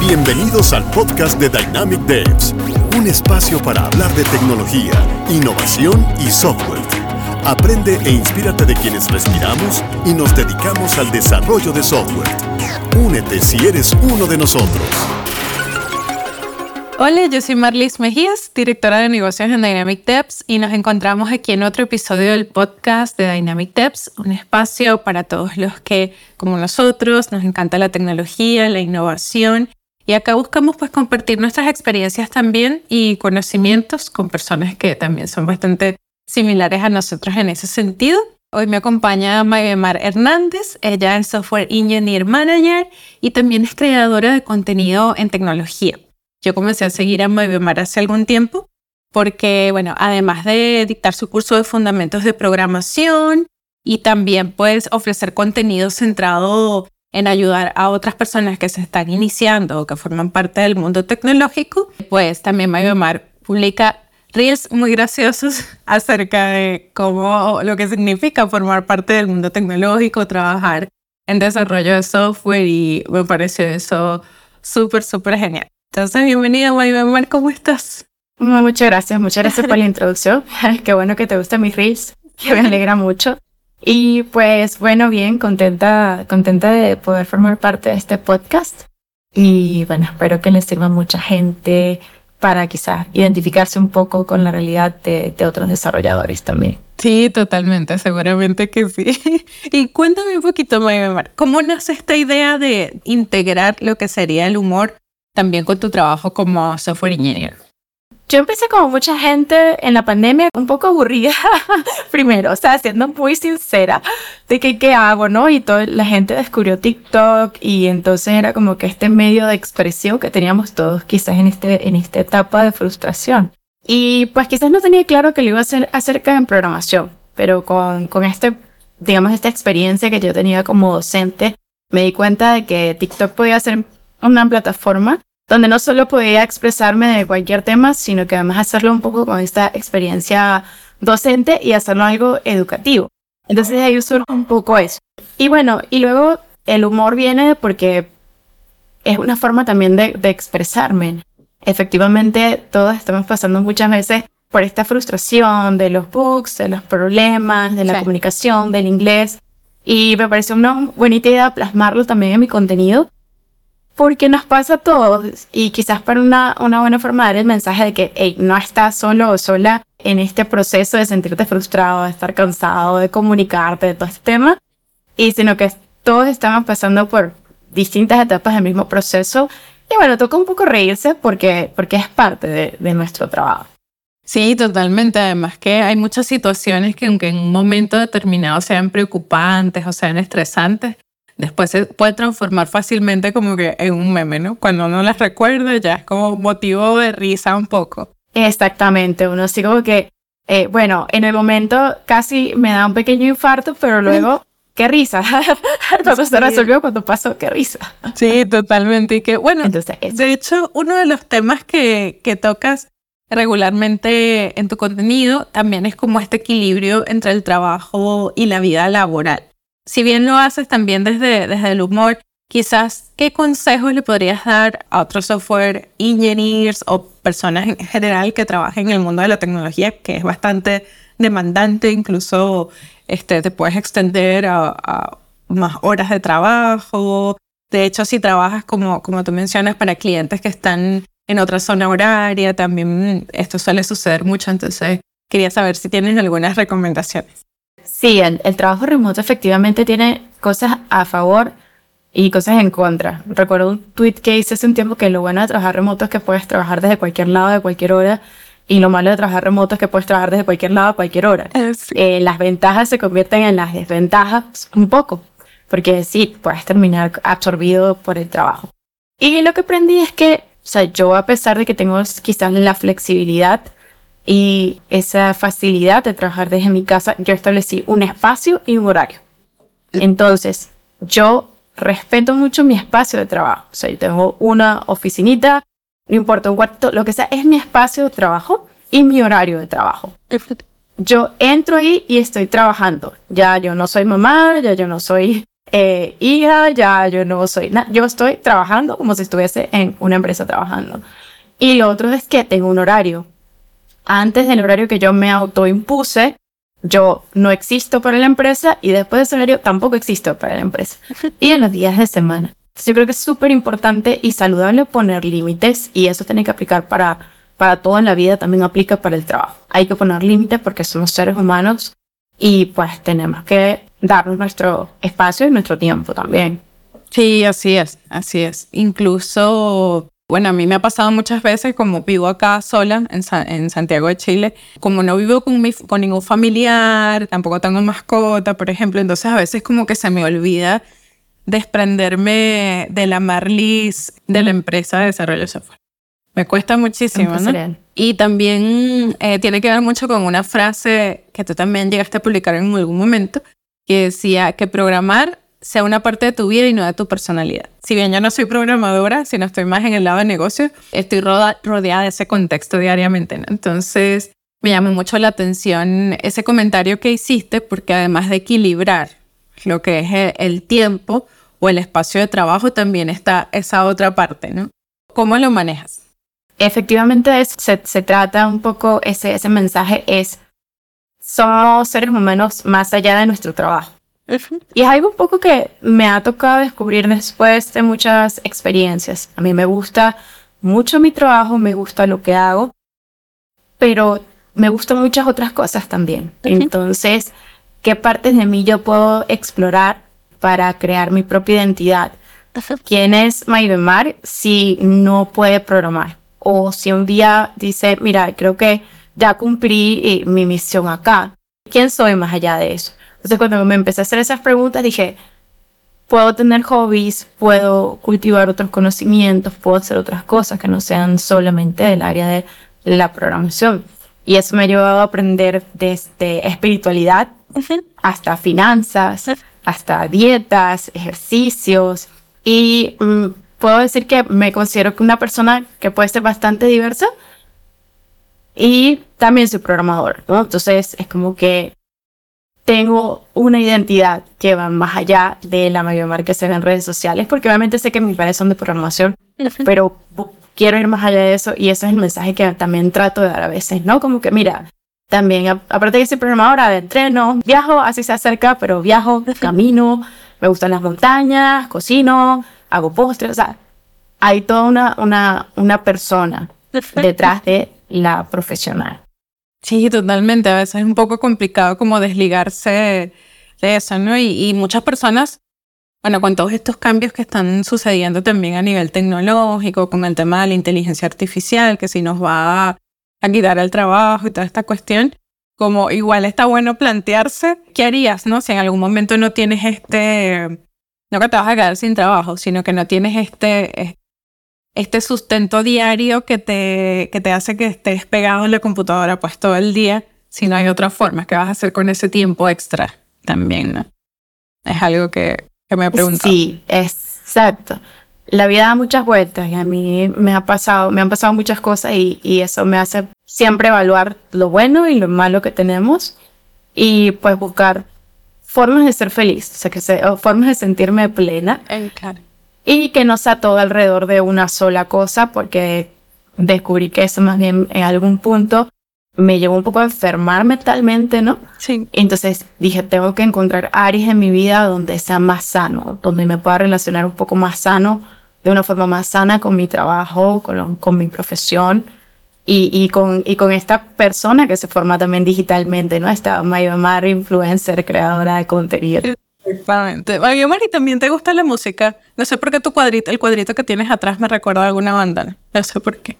Bienvenidos al podcast de Dynamic Devs, un espacio para hablar de tecnología, innovación y software. Aprende e inspírate de quienes respiramos y nos dedicamos al desarrollo de software. Únete si eres uno de nosotros. Hola, yo soy Marlis Mejías, directora de negocios en Dynamic Devs y nos encontramos aquí en otro episodio del podcast de Dynamic Devs, un espacio para todos los que, como nosotros, nos encanta la tecnología, la innovación y acá buscamos pues compartir nuestras experiencias también y conocimientos con personas que también son bastante similares a nosotros en ese sentido. Hoy me acompaña Maybemar Hernández, ella es Software Engineer Manager y también es creadora de contenido en tecnología. Yo comencé a seguir a Maybemar hace algún tiempo porque, bueno, además de dictar su curso de fundamentos de programación y también pues ofrecer contenido centrado en ayudar a otras personas que se están iniciando o que forman parte del mundo tecnológico, pues también Maybemar publica reels muy graciosos acerca de cómo lo que significa formar parte del mundo tecnológico, trabajar en desarrollo de software y me pareció eso súper, súper genial. Entonces, bienvenida, Maybemar, ¿cómo estás? Muchas gracias, muchas gracias por la introducción. Qué bueno que te gustan mis reels, que me alegra mucho. Y pues bueno, bien, contenta, contenta de poder formar parte de este podcast. Y bueno, espero que les sirva a mucha gente para quizás identificarse un poco con la realidad de, de otros desarrolladores también. Sí, totalmente, seguramente que sí. Y cuéntame un poquito, Maymar, ¿cómo nace esta idea de integrar lo que sería el humor también con tu trabajo como software engineer? Yo empecé como mucha gente en la pandemia, un poco aburrida primero, o sea, siendo muy sincera de que qué hago, ¿no? Y toda la gente descubrió TikTok y entonces era como que este medio de expresión que teníamos todos quizás en, este, en esta etapa de frustración. Y pues quizás no tenía claro que lo iba a hacer acerca de programación, pero con, con este, digamos, esta experiencia que yo tenía como docente, me di cuenta de que TikTok podía ser una plataforma donde no solo podía expresarme de cualquier tema, sino que además hacerlo un poco con esta experiencia docente y hacerlo algo educativo. Entonces ahí surge un poco eso. Y bueno, y luego el humor viene porque es una forma también de, de expresarme. Efectivamente, todos estamos pasando muchas veces por esta frustración de los bugs, de los problemas, de la comunicación, del inglés. Y me pareció una buena idea plasmarlo también en mi contenido porque nos pasa a todos y quizás para una, una buena forma de dar el mensaje de que hey, no estás solo o sola en este proceso de sentirte frustrado, de estar cansado, de comunicarte, de todo este tema, y sino que todos estamos pasando por distintas etapas del mismo proceso y bueno, toca un poco reírse porque, porque es parte de, de nuestro trabajo. Sí, totalmente. Además que hay muchas situaciones que aunque en un momento determinado sean preocupantes o sean estresantes, después se puede transformar fácilmente como que en un meme, ¿no? Cuando uno las recuerda ya es como motivo de risa un poco. Exactamente, uno así como que, eh, bueno, en el momento casi me da un pequeño infarto, pero luego, qué risa. Todo se resolvió cuando pasó, qué risa. Sí, totalmente. Y que, bueno, Entonces, de hecho, uno de los temas que, que tocas regularmente en tu contenido también es como este equilibrio entre el trabajo y la vida laboral si bien lo haces también desde, desde el humor, quizás qué consejos le podrías dar a otros software engineers o personas en general que trabajen en el mundo de la tecnología, que es bastante demandante, incluso este, te puedes extender a, más horas de trabajo. De hecho, si trabajas como, como tú mencionas para clientes que están en otra zona horaria, también esto suele suceder mucho, entonces quería saber si tienes algunas recomendaciones. Sí, el, trabajo remoto efectivamente tiene cosas a favor y cosas en contra. Recuerdo un tweet que hice hace un tiempo que lo bueno de trabajar remoto es que puedes trabajar desde cualquier lado, de cualquier hora, y lo malo de trabajar remoto es que puedes trabajar desde cualquier lado, a cualquier hora. Eh, eh, las ventajas se convierten en las desventajas un poco, porque sí, puedes terminar absorbido por el trabajo. Y lo que aprendí es que, o sea, yo a pesar de que tengo quizás la flexibilidad y esa facilidad de trabajar desde mi casa, yo establecí un espacio y un horario. Entonces, yo respeto mucho mi espacio de trabajo. O sea, yo tengo una oficinita, no importa un cuarto, lo que sea, es mi espacio de trabajo y mi horario de trabajo. Yo entro ahí y estoy trabajando. Ya yo no soy mamá, ya yo no soy eh, hija, ya yo no soy nada, yo estoy trabajando como si estuviese en una empresa trabajando. Y lo otro es que tengo un horario. Antes del horario que yo me autoimpuse, yo no existo para la empresa y después de ese horario tampoco existo para la empresa. Y en los días de semana. Yo creo que es súper importante y saludable poner límites y eso tiene que aplicar para, para todo en la vida, también aplica para el trabajo. Hay que poner límites porque somos seres humanos y pues tenemos que darnos nuestro espacio y nuestro tiempo también. Sí, así es, así es. Incluso, bueno, a mí me ha pasado muchas veces, como vivo acá sola en, en Santiago de Chile, como no vivo con, mi, con ningún familiar, tampoco tengo mascota, por ejemplo, entonces a veces como que se me olvida desprenderme de la Marlis de la empresa de desarrollo de software. Me cuesta muchísimo, ¿no? Y también eh, tiene que ver mucho con una frase que tú también llegaste a publicar en algún momento, que decía que programar sea una parte de tu vida y no de tu personalidad. Si bien yo no soy programadora, sino estoy más en el lado de negocio, estoy rodeada de ese contexto diariamente. Entonces, me llamó mucho la atención ese comentario que hiciste, porque además de equilibrar lo que es el tiempo o el espacio de trabajo, también está esa otra parte, ¿no? ¿Cómo lo manejas? Efectivamente, se, se trata un poco, ese, ese mensaje es, somos seres humanos más allá de nuestro trabajo. Y es algo un poco que me ha tocado descubrir después de muchas experiencias. A mí me gusta mucho mi trabajo, me gusta lo que hago, pero me gustan muchas otras cosas también. Entonces, ¿qué partes de mí yo puedo explorar para crear mi propia identidad? ¿Quién es Maybemar si no puede programar? O si un día dice, mira, creo que ya cumplí eh, mi misión acá. ¿Quién soy más allá de eso? Entonces cuando me empecé a hacer esas preguntas dije, puedo tener hobbies, puedo cultivar otros conocimientos, puedo hacer otras cosas que no sean solamente del área de la programación. Y eso me ha llevado a aprender desde espiritualidad hasta finanzas, hasta dietas, ejercicios. Y mm, puedo decir que me considero una persona que puede ser bastante diversa y también soy programador, ¿no? Entonces es como que tengo una identidad que va más allá de la mayor que se ve en redes sociales, porque obviamente sé que mis padres son de programación, pero quiero ir más allá de eso y ese es el mensaje que también trato de dar a veces, ¿no? Como que mira, también aparte de ser programadora de entreno, viajo, así se acerca, pero viajo, camino, me gustan las montañas, cocino, hago postres, o sea, hay toda una, una, una persona detrás de la profesional. Sí, totalmente. A veces es un poco complicado como desligarse de eso, ¿no? Y, y, muchas personas, bueno, con todos estos cambios que están sucediendo también a nivel tecnológico, con el tema de la inteligencia artificial, que si nos va a, a quitar el trabajo y toda esta cuestión, como igual está bueno plantearse qué harías, ¿no? Si en algún momento no tienes este, no que te vas a quedar sin trabajo, sino que no tienes este, este sustento diario que te, que te hace que estés pegado en la computadora pues todo el día, si no hay otra forma, ¿qué vas a hacer con ese tiempo extra también? ¿no? Es algo que, que me he preguntado. Sí, exacto. La vida da muchas vueltas y a mí me, ha pasado, me han pasado muchas cosas y, y eso me hace siempre evaluar lo bueno y lo malo que tenemos y pues buscar formas de ser feliz, o sea, que se, formas de sentirme plena. Eh, claro. Y que no sea todo alrededor de una sola cosa, porque descubrí que eso más bien en algún punto me llevó un poco a enfermar mentalmente, ¿no? Sí. Entonces dije, tengo que encontrar áreas en mi vida donde sea más sano, donde me pueda relacionar un poco más sano, de una forma más sana con mi trabajo, con, con mi profesión y, y, con, y con esta persona que se forma también digitalmente, ¿no? Esta Mayomar influencer, creadora de contenido. Exactamente. Mayomar, ¿y también te gusta la música? No sé por qué tu cuadrito, el cuadrito que tienes atrás me recuerda a alguna banda. No sé por qué.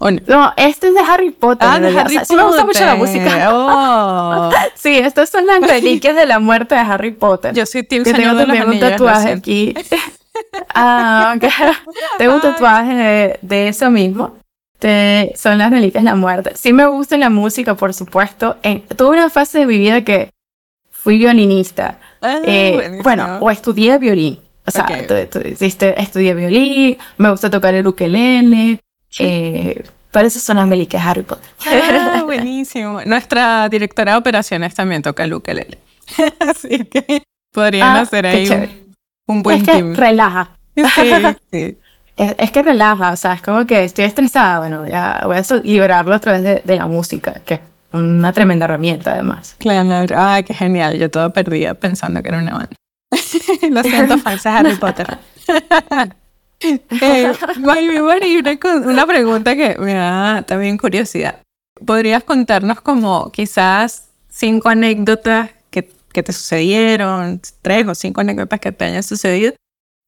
no? este es de Harry Potter. Ah, de Harry Potter. Sí me gusta mucho la música. Oh. sí, estas son las reliquias de la muerte de Harry Potter. Yo sí tengo también un tatuaje aquí. ah, okay. Tengo un tatuaje de, de eso mismo son las reliquias de la muerte. Sí me gusta la música, por supuesto. En, tuve una fase de mi vida que fui violinista. Ah, eh, bueno, o estudié violín. O sea, estudié violín, me gusta tocar el ukelele. Eh, para eso son las de Harry Potter. Ah, buenísimo. Nuestra directora de operaciones también toca el ukelele. Así que podrían Ah, hacer ahí un, un buen es que team. relaja. Sí, sí. Es, es que relaja, o sea, es como que estoy estresada, bueno, ya voy a liberarlo a través de, de la música, que una tremenda herramienta además. Claro, ay, qué genial. Yo todo perdida pensando que era una banda. Lo siento, fans de Harry Potter. eh, co- una pregunta que me da también curiosidad. ¿Podrías contarnos como quizás cinco anécdotas que, que te sucedieron, tres o cinco anécdotas que te hayan sucedido,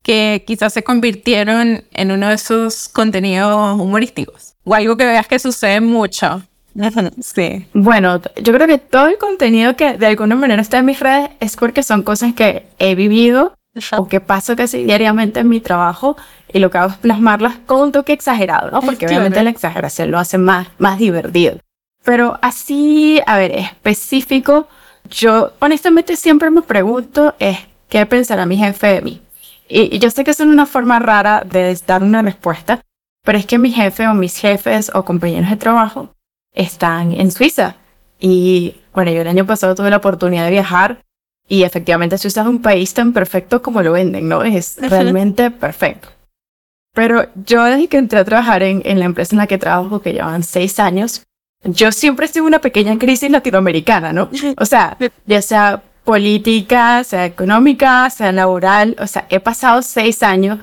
que quizás se convirtieron en uno de esos contenidos humorísticos? O algo que veas que sucede mucho. Sí. Bueno, yo creo que todo el contenido que de alguna manera está en mis redes es porque son cosas que he vivido o que paso casi diariamente en mi trabajo y lo que hago es plasmarlas con un toque exagerado, ¿no? Porque Claro. obviamente la exageración lo hace más, más divertido. Pero así, a ver, específico, yo honestamente siempre me pregunto es qué pensará mi jefe de mí. Y, y yo sé que es una forma rara de dar una respuesta, pero es que mi jefe o mis jefes o compañeros de trabajo están en Suiza. Y bueno, yo el año pasado tuve la oportunidad de viajar y efectivamente Suiza es un país tan perfecto como lo venden, ¿no? Es realmente perfecto. Pero yo desde que entré a trabajar en, en la empresa en la que trabajo, que llevan seis años, yo siempre estuve en una pequeña crisis latinoamericana, ¿no? O sea, ya sea política, sea económica, sea laboral, o sea, he pasado seis años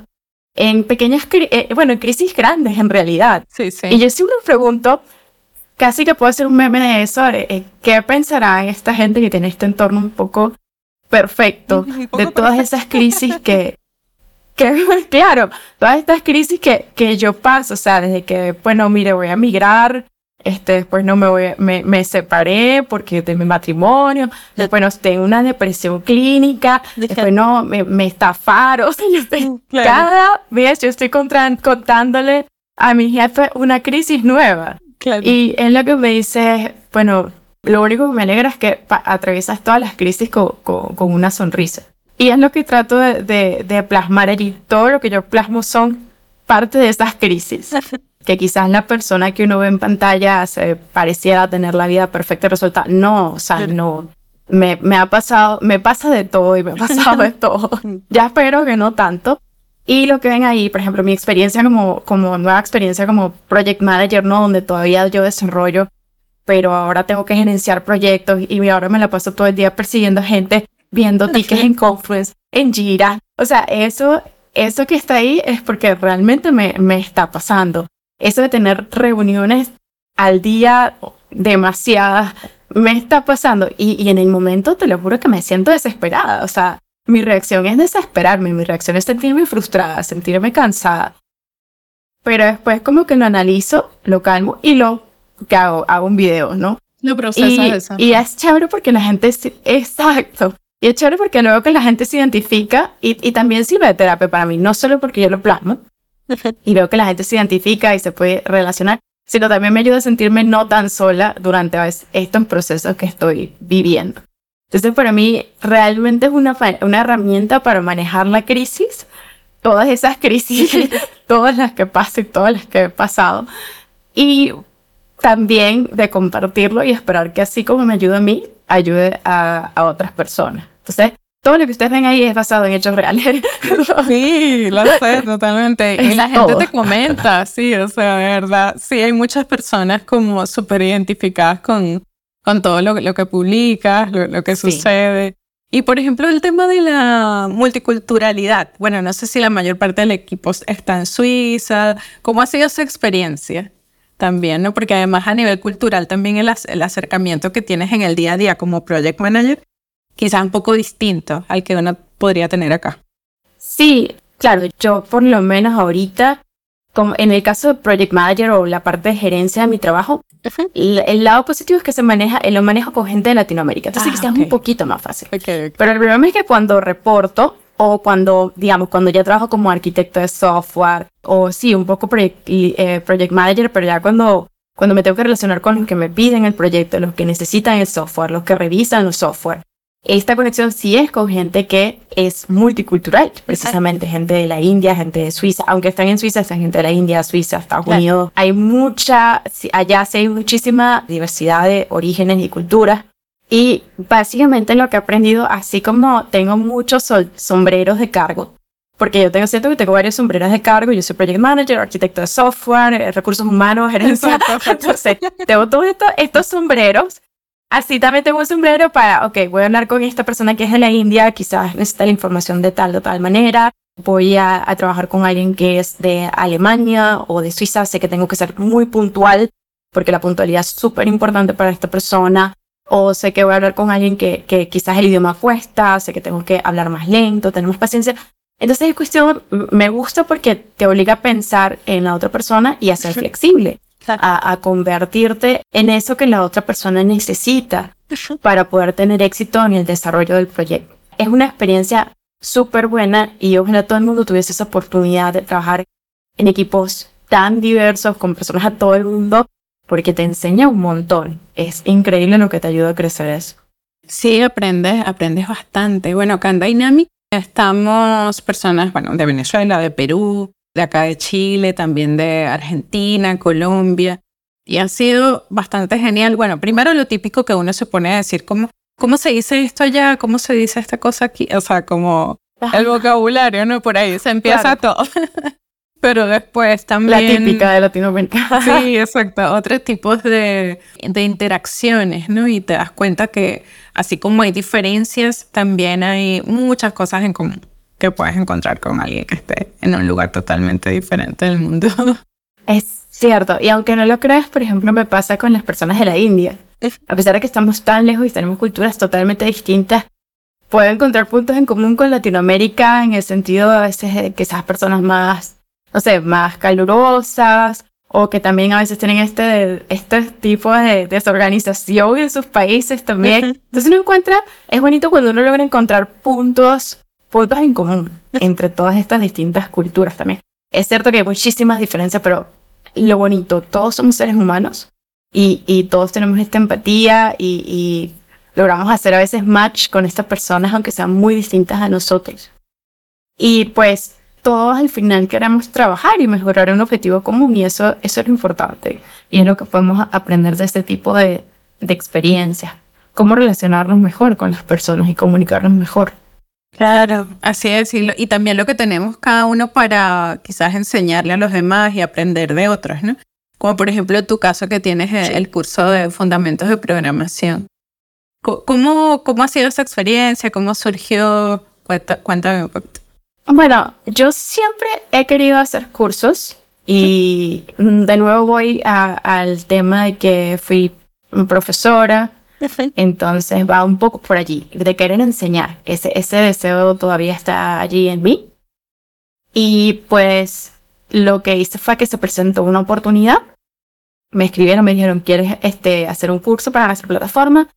en pequeñas, eh, bueno, en crisis grandes en realidad. Sí, sí. Y yo siempre me pregunto, casi que puedo hacer un meme de eso, de, eh, ¿qué pensará esta gente que tiene este entorno un poco perfecto, Un poco de todas perfecto. esas crisis que, que, claro, todas estas crisis que, que yo paso, o sea, desde que, bueno, mire, voy a migrar, este, después no me voy, me, me separé porque de mi matrimonio, después no, tengo una depresión clínica, después no, me, me estafaron, o sea, yo estoy Claro. cada vez yo estoy contra- contándole a mi jefe una crisis nueva. Claro. Y él lo que me dice es, bueno, lo único que me alegra es que atraviesas todas las crisis con, con- con una sonrisa. Y es lo que trato de, de- de plasmar allí. Todo lo que yo plasmo son parte de esas crisis. Que quizás la persona que uno ve en pantalla se pareciera tener la vida perfecta y resulta, no, o sea, no. Me, me ha pasado, me pasa de todo y me ha pasado de todo. Ya espero que no tanto. Y lo que ven ahí, por ejemplo, mi experiencia como, como nueva experiencia como project manager, ¿no? Donde todavía yo desarrollo, pero ahora tengo que gerenciar proyectos y ahora me la paso todo el día persiguiendo gente, viendo tickets en Confluence, en Jira. O sea, eso, eso que está ahí es porque realmente me, me está pasando. Eso de tener reuniones al día, demasiadas, me está pasando. Y, y en el momento te lo juro que me siento desesperada. O sea, mi reacción es desesperarme, mi reacción es sentirme frustrada, sentirme cansada. Pero después como que lo analizo, lo calmo y lo que hago, hago un video, ¿no? Lo procesas Y, eso. y es chévere porque la gente, se- exacto. Y es chévere porque luego que la gente se identifica y, y también sirve de terapia para mí, no solo porque yo lo plasmo y veo que la gente se identifica y se puede relacionar, sino también me ayuda a sentirme no tan sola durante a veces, estos procesos que estoy viviendo. Entonces, para mí, realmente es una, una herramienta para manejar la crisis, todas esas crisis, todas las que paso y todas las que he pasado. Y también de compartirlo y esperar que así como me ayuda a mí, ayude a, a otras personas. Entonces, todo lo que ustedes ven ahí es basado en hechos reales. Sí, lo sé, totalmente. Y la gente todo. te comenta, sí, o sea, de verdad. Sí, hay muchas personas como súper identificadas con, con todo lo, lo que publicas, lo, lo que Sí. sucede. Y por ejemplo, el tema de la multiculturalidad. Bueno, no sé si la mayor parte del equipo está en Suiza. ¿Cómo ha sido esa experiencia? También, ¿no? Porque además a nivel cultural también el, el acercamiento que tienes en el día a día como project manager, quizás un poco distinto al que uno podría tener acá. Sí, claro, yo por lo menos ahorita, como en el caso de Project Manager o la parte de gerencia de mi trabajo, el, el lado positivo es que se maneja, eh, lo manejo con gente de Latinoamérica, entonces Ah, quizás es un poquito más fácil. Pero el problema es que cuando reporto o cuando, digamos, cuando ya trabajo como arquitecto de software o sí, un poco project, y, eh, project manager, pero ya cuando, cuando me tengo que relacionar con los que me piden el proyecto, los que necesitan el software, los que revisan los software, esta conexión sí es con gente que es multicultural, precisamente gente de la India, gente de Suiza, aunque están en Suiza, están gente de la India, Suiza, Estados Claro. Unidos. Hay mucha, allá sí hay muchísima diversidad de orígenes y culturas. Y básicamente lo que he aprendido, así como tengo muchos sombreros de cargo, porque yo tengo, siento que tengo varios sombreros de cargo, yo soy project manager, arquitecto de software, eh, recursos humanos, gerencia, entonces tengo todos estos, estos sombreros. Así también tengo un sombrero para, ok, voy a hablar con esta persona que es de la India, quizás necesita la información de tal o tal manera, voy a, a, trabajar con alguien que es de Alemania o de Suiza, sé que tengo que ser muy puntual porque la puntualidad es súper importante para esta persona, o sé que voy a hablar con alguien que, que quizás el idioma cuesta, sé que tengo que hablar más lento, tenemos paciencia. Entonces es cuestión, me gusta porque te obliga a pensar en la otra persona y a ser flexible, a, a convertirte en eso que la otra persona necesita para poder tener éxito en el desarrollo del proyecto. Es una experiencia súper buena y ojalá todo el mundo tuviese esa oportunidad de trabajar en equipos tan diversos, con personas a todo el mundo, porque te enseña un montón. Es increíble lo que te ayuda a crecer eso. Sí, aprendes, aprendes bastante. Bueno, acá en Dynamic estamos personas, bueno, de Venezuela, de Perú, de acá de Chile, también de Argentina, Colombia. Y ha sido bastante genial. Bueno, primero lo típico que uno se pone a decir, como ¿cómo se dice esto allá? ¿Cómo se dice esta cosa aquí? O sea, como el vocabulario, ¿no? Por ahí se empieza todo. Pero después también... La típica de Latinoamérica. sí, exacto. Otros tipos de, de interacciones, ¿no? Y te das cuenta que así como hay diferencias, también hay muchas cosas en común que puedes encontrar con alguien que esté en un lugar totalmente diferente del mundo. Es cierto. Y aunque no lo creas, por ejemplo, me pasa con las personas de la India. A pesar de que estamos tan lejos y tenemos culturas totalmente distintas, puedo encontrar puntos en común con Latinoamérica en el sentido a veces de que esas personas más, no sé, más calurosas o que también a veces tienen este, este tipo de desorganización en sus países también. Entonces uno encuentra, es bonito cuando uno logra encontrar puntos, puntos en común entre todas estas distintas culturas también. Es cierto que hay muchísimas diferencias, pero lo bonito, todos somos seres humanos y, y todos tenemos esta empatía y, y, logramos hacer a veces match con estas personas aunque sean muy distintas a nosotros. Y pues todos al final queremos trabajar y mejorar un objetivo común y eso, eso es lo importante y es lo que podemos aprender de este tipo de, de experiencias. Cómo relacionarnos mejor con las personas y comunicarnos mejor. Claro, así es. Y, y también lo que tenemos cada uno para quizás enseñarle a los demás y aprender de otros, ¿no? Como por ejemplo tu caso que tienes el curso de fundamentos de programación. ¿Cómo, cómo ha sido esa experiencia? ¿Cómo surgió? Cuéntame un poquito. Bueno, yo siempre he querido hacer cursos y de nuevo voy a, al tema de que fui profesora, entonces va un poco por allí, de querer enseñar. Ese, ese deseo todavía está allí en mí. Y pues lo que hice fue que se presentó una oportunidad. Me escribieron, me dijeron, ¿quieres este, hacer un curso para nuestra plataforma?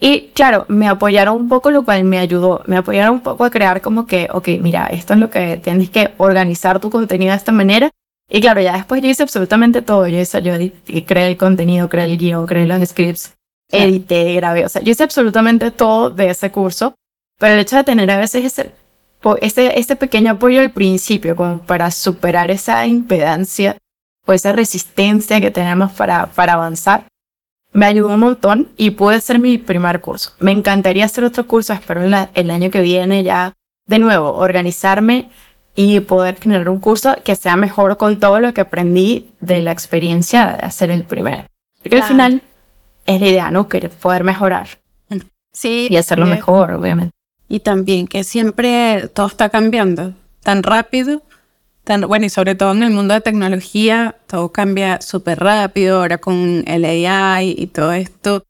Y claro, me apoyaron un poco, lo cual me ayudó. Me apoyaron un poco a crear como que, ok, mira, esto es lo que tienes que organizar tu contenido de esta manera. Y claro, ya después yo hice absolutamente todo. Yo, hice, yo creé el contenido, creé el guion, creé los scripts, edité, grabé. O sea, yo hice absolutamente todo de ese curso. Pero el hecho de tener a veces ese, ese, ese pequeño apoyo al principio, como para superar esa impedancia o esa resistencia que tenemos para, para avanzar, me ayudó un montón y pude ser mi primer curso. Me encantaría hacer otro curso, espero el año que viene ya de nuevo organizarme y poder generar un curso que sea mejor con todo lo que aprendí de la experiencia de hacer el primero. Porque al final es la idea, ¿no? Querer poder mejorar. Sí. Y hacerlo mejor, obviamente. Y también que siempre todo está cambiando tan rápido bueno, y sobre todo en el mundo de tecnología, todo cambia súper rápido, ahora con el AI y todo esto.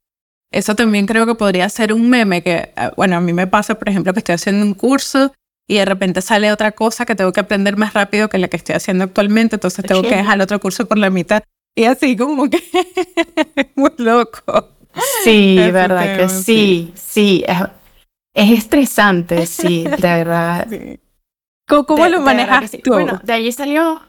Eso también creo que podría ser un meme que, ah, bueno, a mí me pasa, por ejemplo, que estoy haciendo un curso y de repente sale otra cosa que tengo que aprender más rápido que la que estoy haciendo actualmente, entonces tengo que dejar el otro curso por la mitad. Y así como que muy loco. Sí, verdad que sí, sí. Es, es estresante, sí, de verdad. Sí. ¿Cómo, lo manejas tú? Bueno, de allí salió.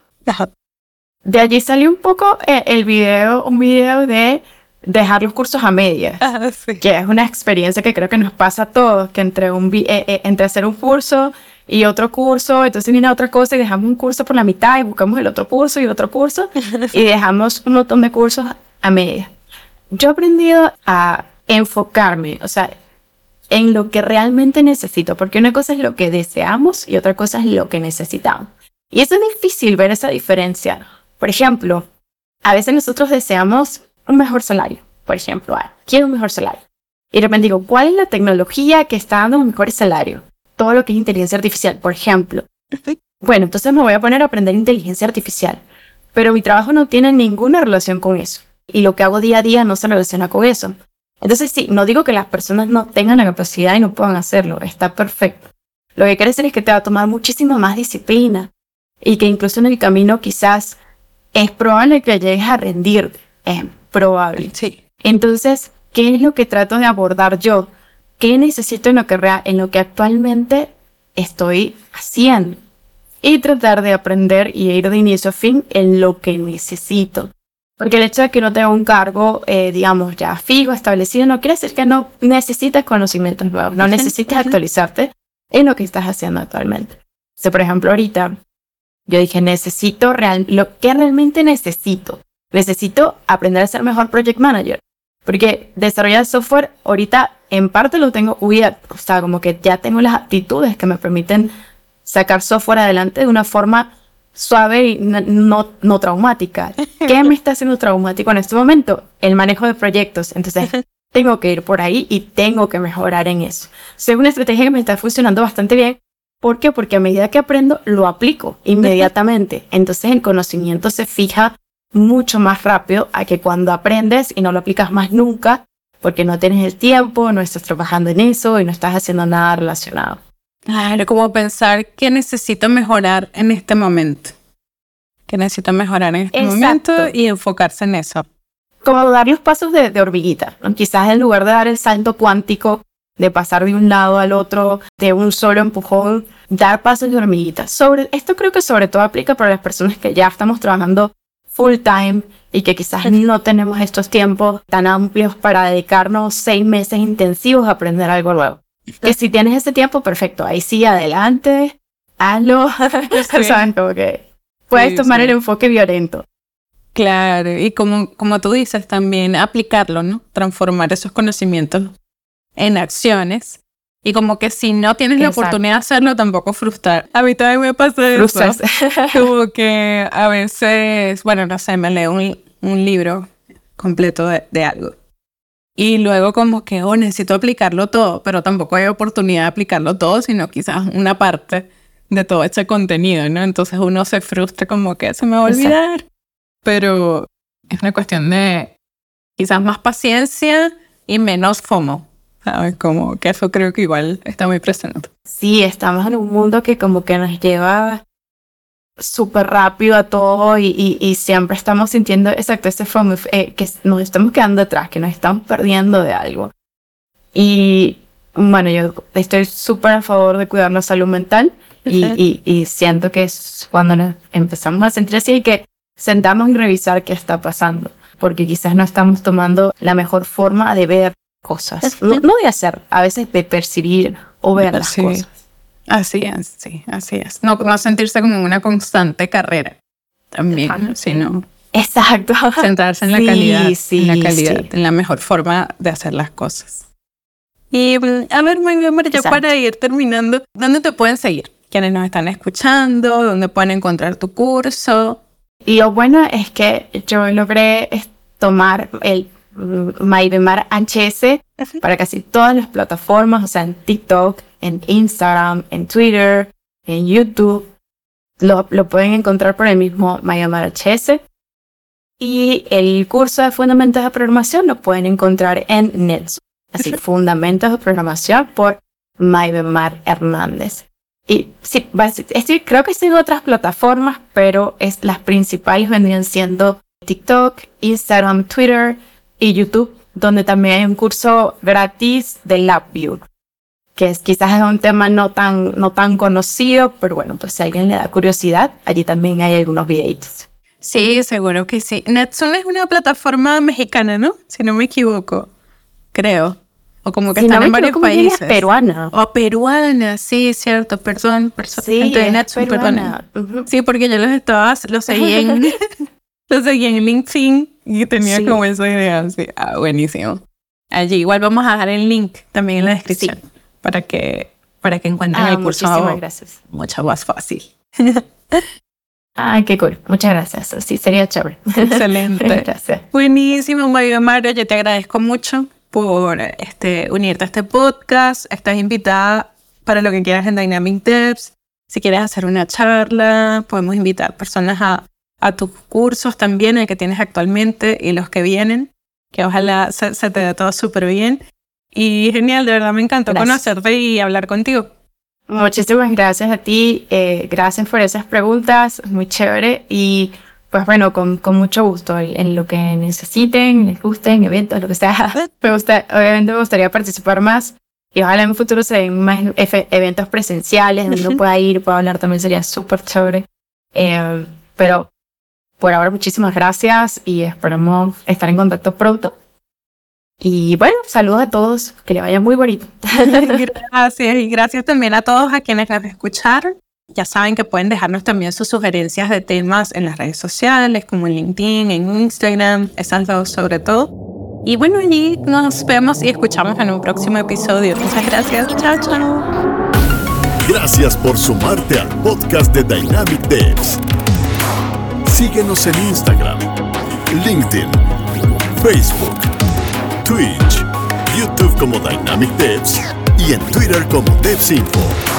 De allí salió un poco eh, el video, un video de dejar los cursos a medias, ah, que es una experiencia que creo que nos pasa a todos, que entre, un, eh, eh, entre hacer un curso y otro curso, entonces viene otra cosa y dejamos un curso por la mitad y buscamos el otro curso y otro curso y dejamos un montón de cursos a medias. Yo he aprendido a enfocarme, o sea, en lo que realmente necesito, porque una cosa es lo que deseamos y otra cosa es lo que necesitamos. Y eso es difícil ver esa diferencia. Por ejemplo, a veces nosotros deseamos un mejor salario, por ejemplo, ah, quiero un mejor salario. Y de repente digo, ¿cuál es la tecnología que está dando un mejor salario? Todo lo que es inteligencia artificial, por ejemplo. Bueno, entonces me voy a poner a aprender inteligencia artificial, pero mi trabajo no tiene ninguna relación con eso. Y lo que hago día a día no se relaciona con eso. Entonces sí, no digo que las personas no tengan la capacidad y no puedan hacerlo, está perfecto. Lo que quiere decir es que te va a tomar muchísima más disciplina y que incluso en el camino quizás es probable que llegues a rendir, es probable. Sí. Entonces, ¿qué es lo que trato de abordar yo? ¿Qué necesito en lo que, en lo que actualmente estoy haciendo? Y tratar de aprender y ir de inicio a fin en lo que necesito. Porque el hecho de que no tenga un cargo, eh, digamos, ya fijo, establecido, no quiere decir que no necesites conocimientos nuevos, no necesites actualizarte en lo que estás haciendo actualmente. O sea, por ejemplo, ahorita yo dije, necesito real, lo que realmente necesito. Necesito aprender a ser mejor project manager. Porque desarrollar software ahorita en parte lo tengo. O sea, como que ya tengo las aptitudes que me permiten sacar software adelante de una forma suave y no, no, traumática. ¿Qué me está haciendo traumático en este momento? El manejo de proyectos. Entonces, tengo que ir por ahí y tengo que mejorar en eso. Es una estrategia que me está funcionando bastante bien. ¿Por qué? Porque a medida que aprendo, lo aplico inmediatamente. Entonces, el conocimiento se fija mucho más rápido a que cuando aprendes y no lo aplicas más nunca, porque no tienes el tiempo, no estás trabajando en eso y no estás haciendo nada relacionado. Claro, como pensar que necesito mejorar en este momento. Que necesito mejorar en este momento y enfocarse en eso. Como dar los pasos de, hormiguita. Quizás en lugar de dar el salto cuántico, de pasar de un lado al otro, de un solo empujón, dar pasos de hormiguita. Sobre, esto creo que sobre todo aplica para las personas que ya estamos trabajando full time y que quizás no tenemos estos tiempos tan amplios para dedicarnos seis meses intensivos a aprender algo nuevo. Que si tienes ese tiempo, perfecto, ahí sí, adelante, hazlo. Sí. Como que puedes tomar el enfoque violento. Claro, y como, como tú dices, también aplicarlo, ¿no? Transformar esos conocimientos en acciones. Y como que si no tienes la oportunidad de hacerlo, tampoco frustrar. A mí también me pasa eso. como que a veces, bueno, no sé, me leo un, un libro completo de, de algo. Y luego como que, oh, necesito aplicarlo todo, pero tampoco hay oportunidad de aplicarlo todo, sino quizás una parte de todo ese contenido, ¿no? Entonces uno se frustra como que se me va a olvidar. Pero es una cuestión de quizás más paciencia y menos FOMO. ¿Sabes? Como que eso creo que igual está muy presente. Sí, estamos en un mundo que como que nos lleva súper rápido a todo y, y, siempre estamos sintiendo exacto ese FOMO, eh, que nos estamos quedando atrás, que nos estamos perdiendo de algo. Y bueno, yo estoy súper a favor de cuidar la salud mental y, y, siento que es cuando nos empezamos a sentir así y que sentamos y revisar qué está pasando, porque quizás no estamos tomando la mejor forma de ver cosas, no, de hacer, a veces de percibir o ver las cosas. Así es, sí, así es. No, no sentirse como una constante carrera también, sino Exacto. centrarse en la calidad, en la calidad, en la mejor forma de hacer las cosas. Y a ver, María, para ir terminando, ¿dónde te pueden seguir? ¿Quiénes nos están escuchando? ¿Dónde pueden encontrar tu curso? Y lo bueno es que yo logré tomar el MyBemar HS para casi todas las plataformas, o sea, en TikTok, en Instagram, en Twitter, en YouTube. Lo, lo pueden encontrar por el mismo MyBemar HS. Y el curso de Fundamentos de Programación lo pueden encontrar en NETS. Así, Fundamentos de Programación por MyBemar Hernández. Y sí, creo que en otras plataformas, pero es, las principales vendrían siendo TikTok, Instagram, Twitter, y YouTube, donde también hay un curso gratis de LabVIEW, que es, quizás es un tema no tan, no tan conocido, pero bueno, pues si a alguien le da curiosidad, allí también hay algunos videitos. Sí, seguro que sí. Netsun es una plataforma mexicana, ¿no? Si no me equivoco, creo. O como que están en varios países. peruana. O peruana, sí, cierto, perdón, perdón. Sí, Netsun, peruana. Sí, porque yo los estaba, los seguí en, los seguí en LinkedIn y tenía como esa idea, así, ah, buenísimo. allí. Igual vamos a dejar el link también en la descripción para que para que encuentren Ah, el curso muchísimas gracias. mucho más fácil. Ay, qué cool. Muchas gracias. Sí, sería chévere. Excelente. gracias. Buenísimo, Mario Mario. Yo te agradezco mucho por este, unirte a este podcast. Estás invitada para lo que quieras en Dynamic Devs. Si quieres hacer una charla, podemos invitar personas a, a tus cursos también, el que tienes actualmente y los que vienen, que ojalá se, se te dé todo súper bien. Y genial, de verdad me encantó Gracias. conocerte y hablar contigo. Muchísimas gracias a ti. eh, gracias por esas preguntas. Muy chévere. Y pues bueno, con, con mucho gusto en, lo que necesiten, les gusten, eventos, lo que sea. Me gusta, obviamente me gustaría participar más. Y ojalá en un futuro se den más eventos presenciales donde uno pueda ir, pueda hablar también sería súper chévere. Eh, pero por ahora muchísimas gracias y esperamos estar en contacto pronto. Y bueno, saludos a todos, que le vaya muy bonito. Gracias y gracias también a todos a quienes nos escucharon. Ya saben que pueden dejarnos también sus sugerencias de temas en las redes sociales, como en LinkedIn, en Instagram, esas dos sobre todo. Y bueno, allí nos vemos y escuchamos en un próximo episodio. Muchas gracias. Chao, chao. Gracias por sumarte al podcast de Dynamic Devs. Síguenos en Instagram, LinkedIn, Facebook, Twitch, YouTube como Dynamic Devs y en Twitter como DevsInfo.